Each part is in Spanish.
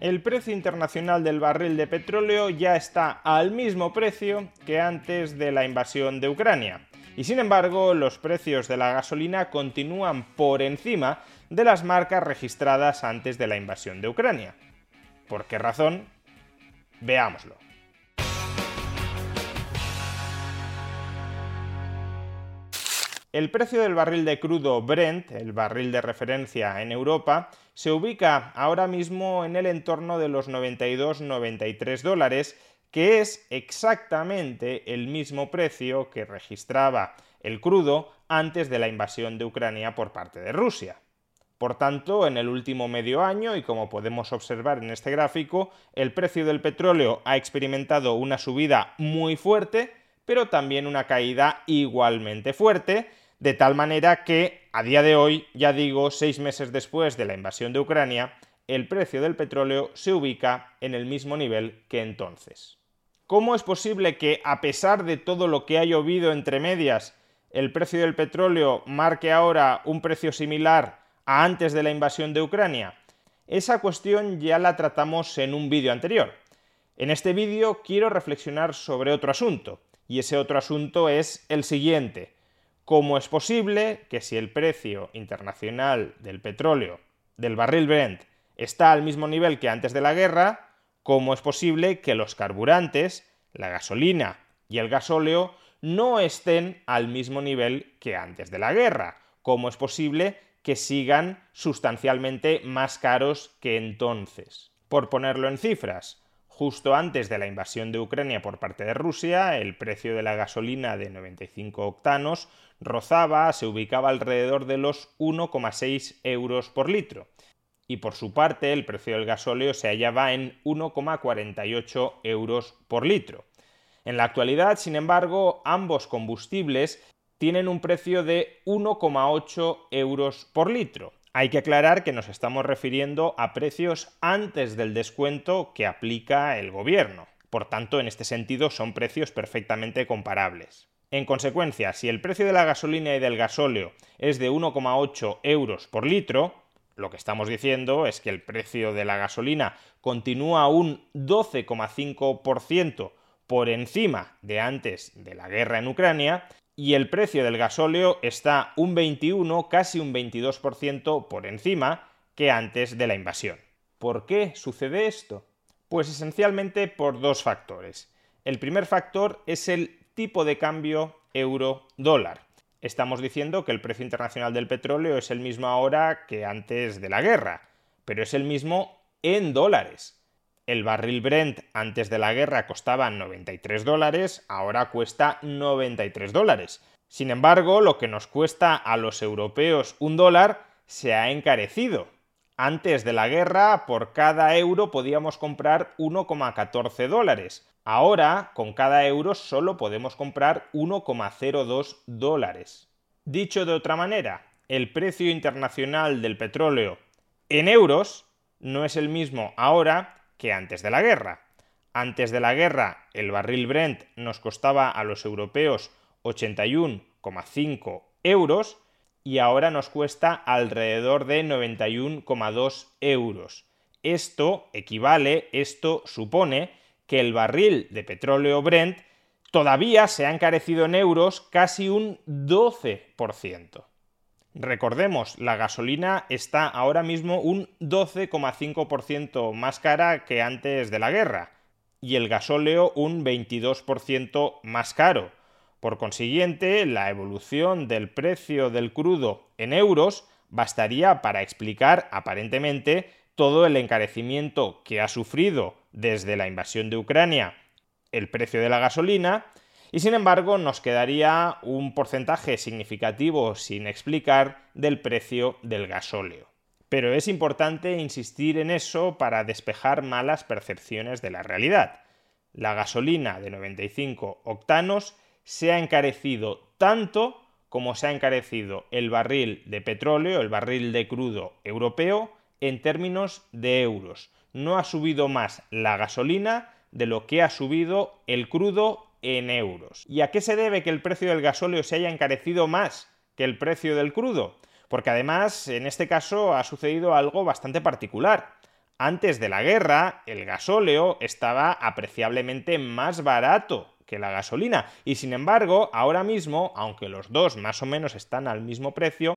El precio internacional del barril de petróleo ya está al mismo precio que antes de la invasión de Ucrania. Y sin embargo, los precios de la gasolina continúan por encima de las marcas registradas antes de la invasión de Ucrania. ¿Por qué razón? Veámoslo. El precio del barril de crudo Brent, el barril de referencia en Europa, se ubica ahora mismo en el entorno de los 92-93 dólares, que es exactamente el mismo precio que registraba el crudo antes de la invasión de Ucrania por parte de Rusia. Por tanto, en el último medio año, y como podemos observar en este gráfico, el precio del petróleo ha experimentado una subida muy fuerte, pero también una caída igualmente fuerte, de tal manera que a día de hoy, ya digo, seis meses después de la invasión de Ucrania, el precio del petróleo se ubica en el mismo nivel que entonces. ¿Cómo es posible que, a pesar de todo lo que ha llovido entre medias, el precio del petróleo marque ahora un precio similar a antes de la invasión de Ucrania? Esa cuestión ya la tratamos en un vídeo anterior. En este vídeo quiero reflexionar sobre otro asunto, y ese otro asunto es el siguiente. ¿Cómo es posible que si el precio internacional del petróleo, del barril Brent, está al mismo nivel que antes de la guerra, cómo es posible que los carburantes, la gasolina y el gasóleo no estén al mismo nivel que antes de la guerra? ¿Cómo es posible que sigan sustancialmente más caros que entonces? Por ponerlo en cifras, justo antes de la invasión de Ucrania por parte de Rusia, el precio de la gasolina de 95 octanos rozaba, se ubicaba alrededor de los 1,6 euros por litro. Y por su parte, el precio del gasóleo se hallaba en 1,48 euros por litro. En la actualidad, sin embargo, ambos combustibles tienen un precio de 1,8 euros por litro. Hay que aclarar que nos estamos refiriendo a precios antes del descuento que aplica el gobierno. Por tanto, en este sentido son precios perfectamente comparables. En consecuencia, si el precio de la gasolina y del gasóleo es de 1,8 euros por litro, lo que estamos diciendo es que el precio de la gasolina continúa un 12,5% por encima de antes de la guerra en Ucrania y el precio del gasóleo está un 21, casi un 22% por encima que antes de la invasión. ¿Por qué sucede esto? Pues esencialmente por dos factores. El primer factor es el tipo de cambio euro-dólar. Estamos diciendo que el precio internacional del petróleo es el mismo ahora que antes de la guerra, pero es el mismo en dólares. El barril Brent antes de la guerra costaba 93 dólares, ahora cuesta 93 dólares. Sin embargo, lo que nos cuesta a los europeos un dólar se ha encarecido. Antes de la guerra, por cada euro podíamos comprar 1,14 dólares. Ahora, con cada euro solo podemos comprar 1,02 dólares. Dicho de otra manera, el precio internacional del petróleo en euros no es el mismo ahora que antes de la guerra. Antes de la guerra, el barril Brent nos costaba a los europeos 81,5 euros y ahora nos cuesta alrededor de 91,2 euros. Esto equivale, esto supone que el barril de petróleo Brent todavía se ha encarecido en euros casi un 12%. Recordemos, la gasolina está ahora mismo un 12,5% más cara que antes de la guerra y el gasóleo un 22% más caro. Por consiguiente, la evolución del precio del crudo en euros bastaría para explicar aparentemente todo el encarecimiento que ha sufrido desde la invasión de Ucrania el precio de la gasolina y sin embargo nos quedaría un porcentaje significativo sin explicar del precio del gasóleo. Pero es importante insistir en eso para despejar malas percepciones de la realidad. La gasolina de 95 octanos se ha encarecido tanto como se ha encarecido el barril de petróleo, el barril de crudo europeo, en términos de euros. No ha subido más la gasolina de lo que ha subido el crudo en euros. ¿Y a qué se debe que el precio del gasóleo se haya encarecido más que el precio del crudo? porque además en este caso ha sucedido algo bastante particular. Antes de la guerra, el gasóleo estaba apreciablemente más barato que la gasolina y sin embargo, ahora mismo, aunque los dos más o menos están al mismo precio,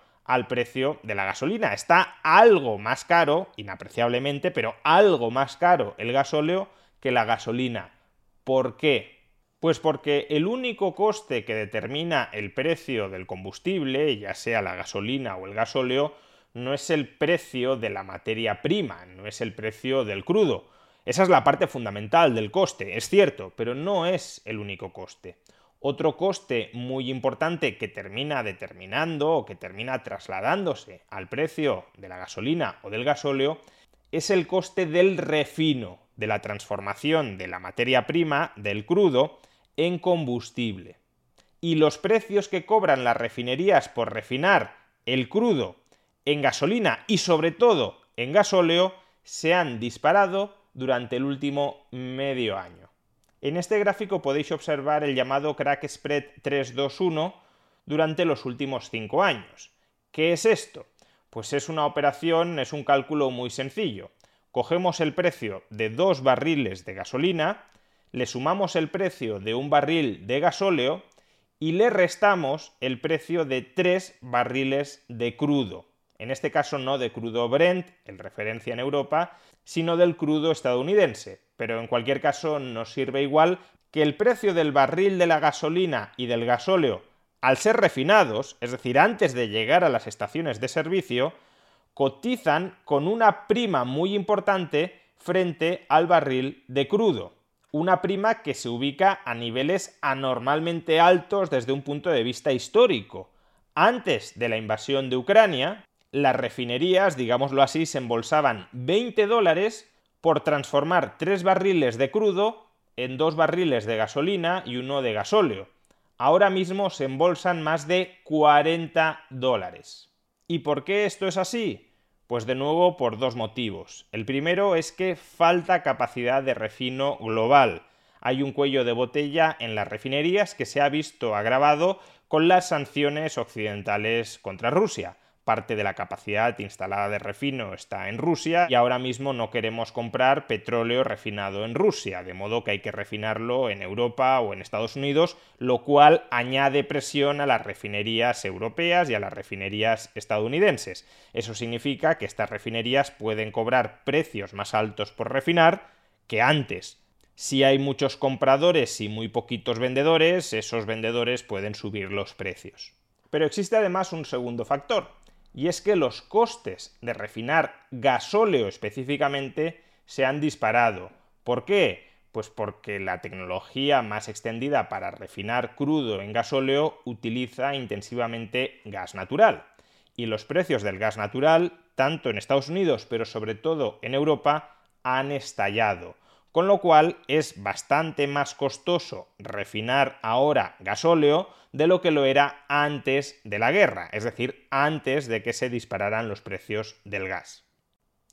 al precio de la gasolina. Está algo más caro, inapreciablemente, pero algo más caro el gasóleo que la gasolina. ¿Por qué? Pues porque el único coste que determina el precio del combustible, ya sea la gasolina o el gasóleo, no es el precio de la materia prima, no es el precio del crudo. Esa es la parte fundamental del coste, es cierto, pero no es el único coste. Otro coste muy importante que termina determinando o que termina trasladándose al precio de la gasolina o del gasóleo es el coste del refino, de la transformación de la materia prima, del crudo, en combustible. Y los precios que cobran las refinerías por refinar el crudo en gasolina y sobre todo en gasóleo se han disparado durante el último medio año. En este gráfico podéis observar el llamado crack spread 321 durante los últimos 5 años. ¿Qué es esto? Pues es una operación, es un cálculo muy sencillo. Cogemos el precio de dos barriles de gasolina, le sumamos el precio de un barril de gasóleo y le restamos el precio de tres barriles de crudo. En este caso no de crudo Brent, en referencia en Europa, sino del crudo estadounidense, pero en cualquier caso nos sirve igual que el precio del barril de la gasolina y del gasóleo, al ser refinados, es decir, antes de llegar a las estaciones de servicio, cotizan con una prima muy importante frente al barril de crudo. Una prima que se ubica a niveles anormalmente altos desde un punto de vista histórico. Antes de la invasión de Ucrania, las refinerías, digámoslo así, se embolsaban 20 dólares por transformar tres barriles de crudo en dos barriles de gasolina y uno de gasóleo. Ahora mismo se embolsan más de 40 dólares. ¿Y por qué esto es así? Pues de nuevo por dos motivos. El primero es que falta capacidad de refino global. Hay un cuello de botella en las refinerías que se ha visto agravado con las sanciones occidentales contra Rusia parte de la capacidad instalada de refino está en Rusia y ahora mismo no queremos comprar petróleo refinado en Rusia, de modo que hay que refinarlo en Europa o en Estados Unidos, lo cual añade presión a las refinerías europeas y a las refinerías estadounidenses. Eso significa que estas refinerías pueden cobrar precios más altos por refinar que antes. Si hay muchos compradores y muy poquitos vendedores, esos vendedores pueden subir los precios. Pero existe además un segundo factor, y es que los costes de refinar gasóleo específicamente se han disparado. ¿Por qué? Pues porque la tecnología más extendida para refinar crudo en gasóleo utiliza intensivamente gas natural. Y los precios del gas natural, tanto en Estados Unidos, pero sobre todo en Europa, han estallado. Con lo cual es bastante más costoso refinar ahora gasóleo de lo que lo era antes de la guerra, es decir, antes de que se dispararan los precios del gas.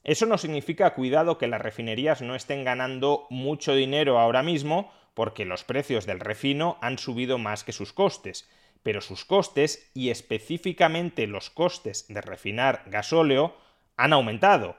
Eso no significa, cuidado, que las refinerías no estén ganando mucho dinero ahora mismo, porque los precios del refino han subido más que sus costes, pero sus costes, y específicamente los costes de refinar gasóleo, han aumentado,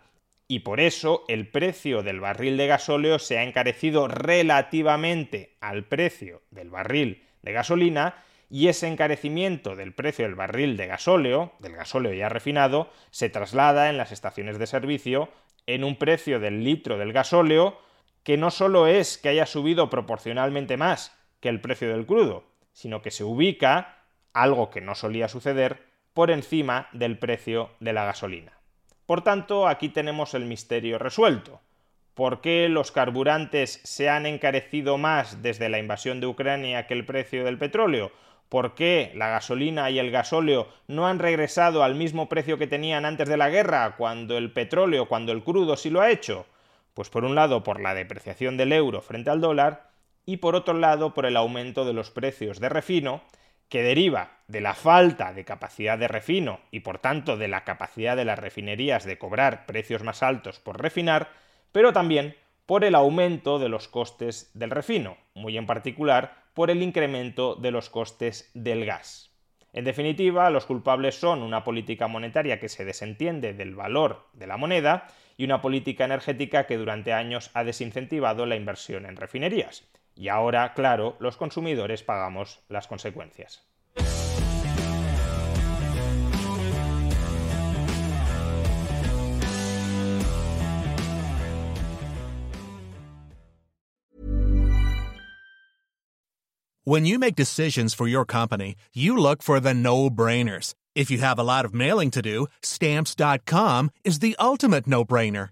y por eso el precio del barril de gasóleo se ha encarecido relativamente al precio del barril de gasolina, y ese encarecimiento del precio del barril de gasóleo, del gasóleo ya refinado, se traslada en las estaciones de servicio en un precio del litro del gasóleo que no solo es que haya subido proporcionalmente más que el precio del crudo, sino que se ubica, algo que no solía suceder, por encima del precio de la gasolina. Por tanto, aquí tenemos el misterio resuelto. ¿Por qué los carburantes se han encarecido más desde la invasión de Ucrania que el precio del petróleo? ¿Por qué la gasolina y el gasóleo no han regresado al mismo precio que tenían antes de la guerra, cuando el petróleo, cuando el crudo sí lo ha hecho? Pues por un lado por la depreciación del euro frente al dólar y por otro lado por el aumento de los precios de refino, que deriva de la falta de capacidad de refino y por tanto de la capacidad de las refinerías de cobrar precios más altos por refinar, pero también por el aumento de los costes del refino, muy en particular por el incremento de los costes del gas. En definitiva, los culpables son una política monetaria que se desentiende del valor de la moneda y una política energética que durante años ha desincentivado la inversión en refinerías. Y ahora, claro, los consumidores pagamos las consecuencias. When you make decisions for your company, you look for the no-brainers. If you have a lot of mailing to do, stamps.com is the ultimate no-brainer.